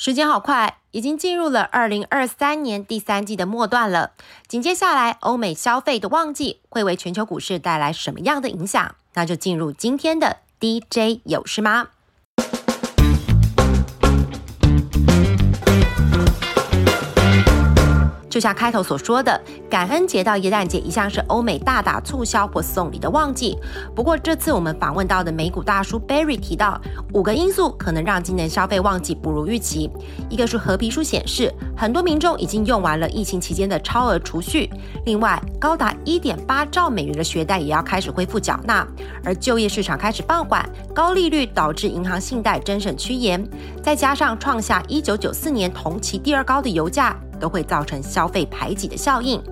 时间好快，已经进入了二零二三年第三季的末段了。紧接下来，欧美消费的旺季会为全球股市带来什么样的影响？那就进入今天的 DJ 有事吗？就像开头所说的，感恩节到耶诞节一向是欧美大打促销或送礼的旺季。不过这次我们访问到的美股大叔 Barry 提到，五个因素可能让今年消费旺季不如预期。一个是合皮书显示，很多民众已经用完了疫情期间的超额储蓄；另外，高达一点八兆美元的学贷也要开始恢复缴纳，而就业市场开始放缓，高利率导致银行信贷增审趋严，再加上创下一九九四年同期第二高的油价。都会造成消费排挤的效应，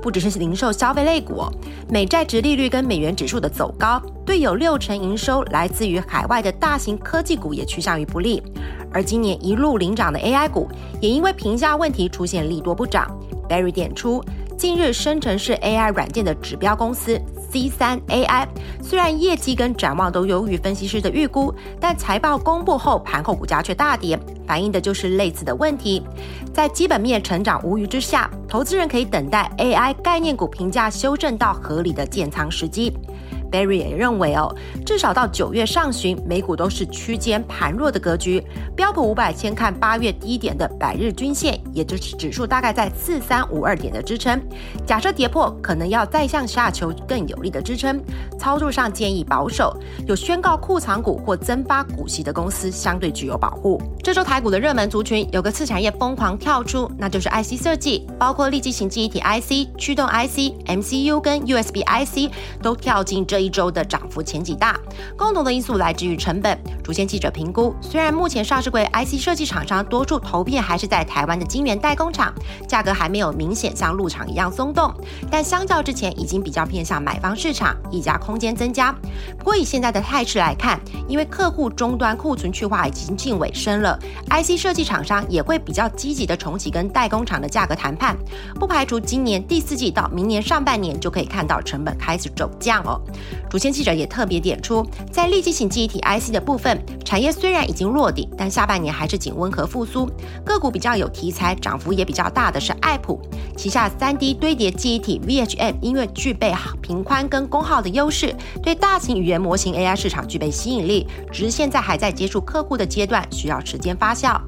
不只是零售消费类股，美债值利率跟美元指数的走高，对有六成营收来自于海外的大型科技股也趋向于不利。而今年一路领涨的 AI 股，也因为评价问题出现利多不涨。Barry 点出，近日生成式 AI 软件的指标公司。C 三 AI 虽然业绩跟展望都优于分析师的预估，但财报公布后，盘后股价却大跌，反映的就是类似的问题。在基本面成长无虞之下，投资人可以等待 AI 概念股评价修正到合理的建仓时机。Barry 也认为哦，至少到九月上旬，美股都是区间盘弱的格局。标普五百先看八月低点的百日均线，也就是指数大概在四三五二点的支撑。假设跌破，可能要再向下求更有力的支撑。操作上建议保守，有宣告库藏股或增发股息的公司相对具有保护。这周台股的热门族群有个次产业疯狂跳出，那就是 IC 设计，包括立即型记忆体 IC、驱动 IC、MCU 跟 USB IC 都跳进这。一周的涨幅前几大，共同的因素来自于成本。主线记者评估，虽然目前上市柜 IC 设计厂商多数投片还是在台湾的晶圆代工厂，价格还没有明显像入场一样松动，但相较之前已经比较偏向买方市场，溢价空间增加。不过以现在的态势来看，因为客户终端库存去化已经近尾声了，IC 设计厂商也会比较积极的重启跟代工厂的价格谈判，不排除今年第四季到明年上半年就可以看到成本开始走降哦。主线记者也特别点出，在立即型记忆体 IC 的部分，产业虽然已经落底，但下半年还是仅温和复苏。个股比较有题材、涨幅也比较大的是爱普旗下 3D 堆叠记忆体 VHM，因为具备频宽跟功耗的优势，对大型语言模型 AI 市场具备吸引力，只是现在还在接触客户的阶段，需要时间发酵。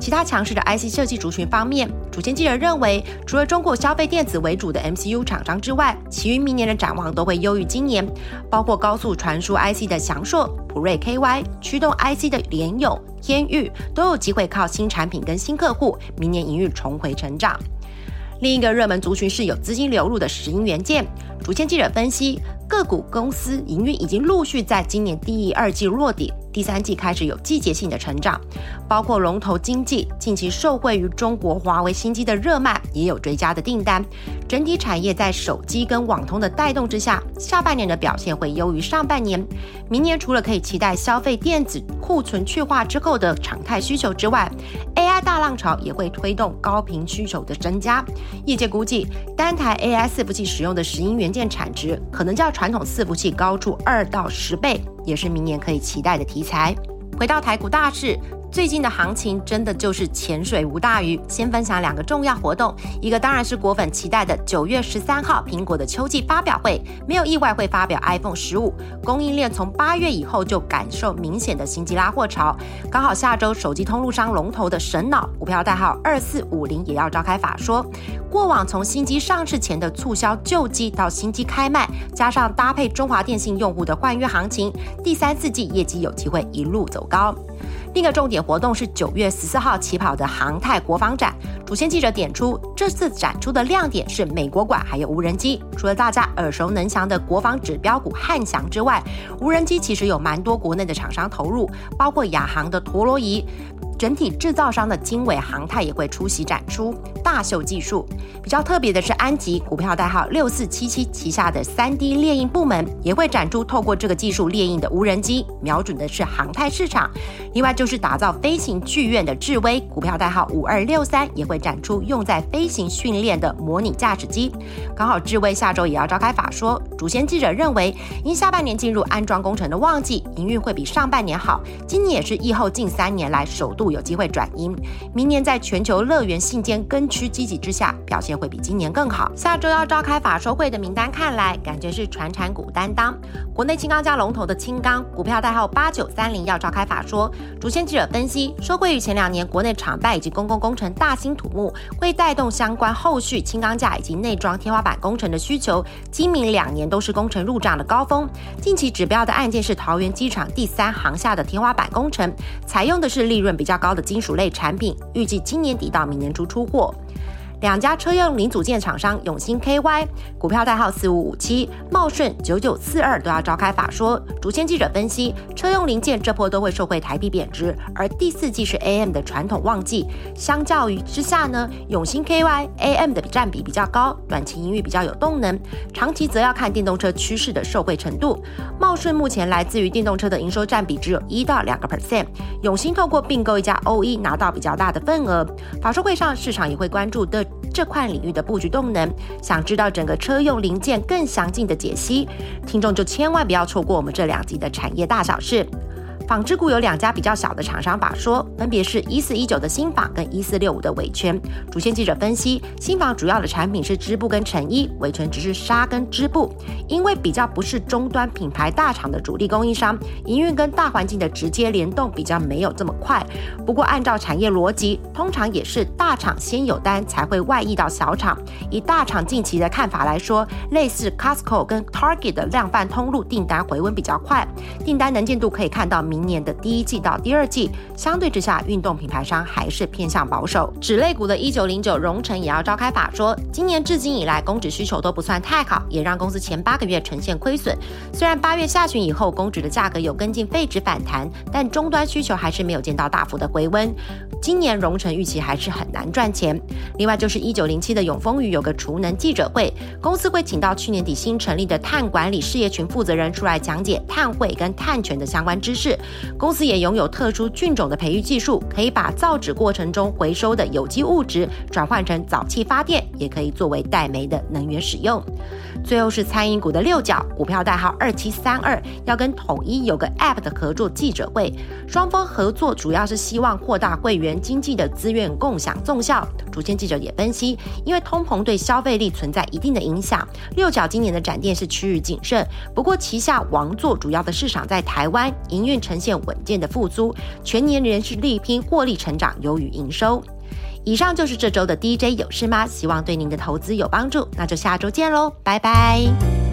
其他强势的 IC 设计族群方面，主线记者认为，除了中国消费电子为主的 MCU 厂商之外，其余明年的展望都会优于今年，包括高速传输 IC 的翔硕、普瑞 KY，驱动 IC 的联友、天域，都有机会靠新产品跟新客户，明年营运重回成长。另一个热门族群是有资金流入的石英元件。主线记者分析，个股公司营运已经陆续在今年第一、二季落底，第三季开始有季节性的成长，包括龙头经济近期受惠于中国华为新机的热卖，也有追加的订单。整体产业在手机跟网通的带动之下，下半年的表现会优于上半年。明年除了可以期待消费电子库存去化之后的常态需求之外，AI 大浪潮也会推动高频需求的增加。业界估计，单台 AI 伺服器使用的石英元件产值可能较传统伺服器高出二到十倍，也是明年可以期待的题材。回到台股大市。最近的行情真的就是潜水无大鱼。先分享两个重要活动，一个当然是果粉期待的九月十三号苹果的秋季发表会，没有意外会发表 iPhone 十五。供应链从八月以后就感受明显的新机拉货潮，刚好下周手机通路商龙头的神脑股票代号二四五零也要召开法说。过往从新机上市前的促销旧机到新机开卖，加上搭配中华电信用户的换约行情，第三四季业绩有机会一路走高。另一个重点活动是九月十四号起跑的航太国防展。主线记者点出，这次展出的亮点是美国馆还有无人机。除了大家耳熟能详的国防指标股汉翔之外，无人机其实有蛮多国内的厂商投入，包括亚航的陀螺仪。整体制造商的经纬航太也会出席展出，大秀技术。比较特别的是，安吉股票代号六四七七旗下的三 D 猎印部门也会展出透过这个技术猎印的无人机，瞄准的是航太市场。另外就是打造飞行剧院的智威股票代号五二六三也会展出用在飞行训练的模拟驾驶机。刚好智威下周也要召开法说，主线记者认为，因下半年进入安装工程的旺季，营运会比上半年好。今年也是疫后近三年来首度有机会转阴。明年在全球乐园信间跟区积极之下，表现会比今年更好。下周要召开法收会的名单看来，感觉是传产股担当。国内轻钢加龙头的轻钢股票代号八九三零要召开法说。主线记者分析，收会于前两年国内厂办以及公共工程大兴土木，会带动相关后续轻钢架以及内装天花板工程的需求。今明两年都是工程入账的高峰。近期指标的案件是桃园机场第三航下的天花板工程，采用的是利润比较高的金属类产品，预计今年底到明年初出货。两家车用零组件厂商永兴 KY 股票代号四五五七，茂顺九九四二都要召开法说。主线记者分析，车用零件这波都会受惠台币贬值，而第四季是 AM 的传统旺季，相较于之下呢，永兴 KY AM 的占比比较高，短期营运比较有动能，长期则要看电动车趋势的受惠程度。茂顺目前来自于电动车的营收占比只有一到两个 percent，永兴透过并购一家 OE 拿到比较大的份额。法说会上，市场也会关注的。这块领域的布局动能，想知道整个车用零件更详尽的解析，听众就千万不要错过我们这两集的产业大小事。纺织股有两家比较小的厂商法说，分别是一四一九的新纺跟一四六五的伟全。主线记者分析，新纺主要的产品是织布跟成衣，伟全只是纱跟织布。因为比较不是终端品牌大厂的主力供应商，营运跟大环境的直接联动比较没有这么快。不过按照产业逻辑，通常也是大厂先有单才会外溢到小厂。以大厂近期的看法来说，类似 Costco 跟 Target 的量贩通路订单回温比较快，订单能见度可以看到。明年的第一季到第二季，相对之下，运动品牌商还是偏向保守。纸类股的一九零九荣成也要召开法说，今年至今以来，公纸需求都不算太好，也让公司前八个月呈现亏损。虽然八月下旬以后，公纸的价格有跟进废纸反弹，但终端需求还是没有见到大幅的回温。今年荣成预期还是很难赚钱。另外就是一九零七的永丰余有个储能记者会，公司会请到去年底新成立的碳管理事业群负责人出来讲解碳汇跟碳权的相关知识。公司也拥有特殊菌种的培育技术，可以把造纸过程中回收的有机物质转换成沼气发电，也可以作为带煤的能源使用。最后是餐饮股的六角，股票代号二七三二，要跟统一有个 App 的合作记者会，双方合作主要是希望扩大会员经济的资源共享纵效。主线记者也分析，因为通膨对消费力存在一定的影响，六角今年的展店是趋于谨慎。不过旗下王座主要的市场在台湾，营运呈现稳健的复苏，全年仍是力拼获利成长，优于营收。以上就是这周的 DJ 有事吗？希望对您的投资有帮助，那就下周见喽，拜拜。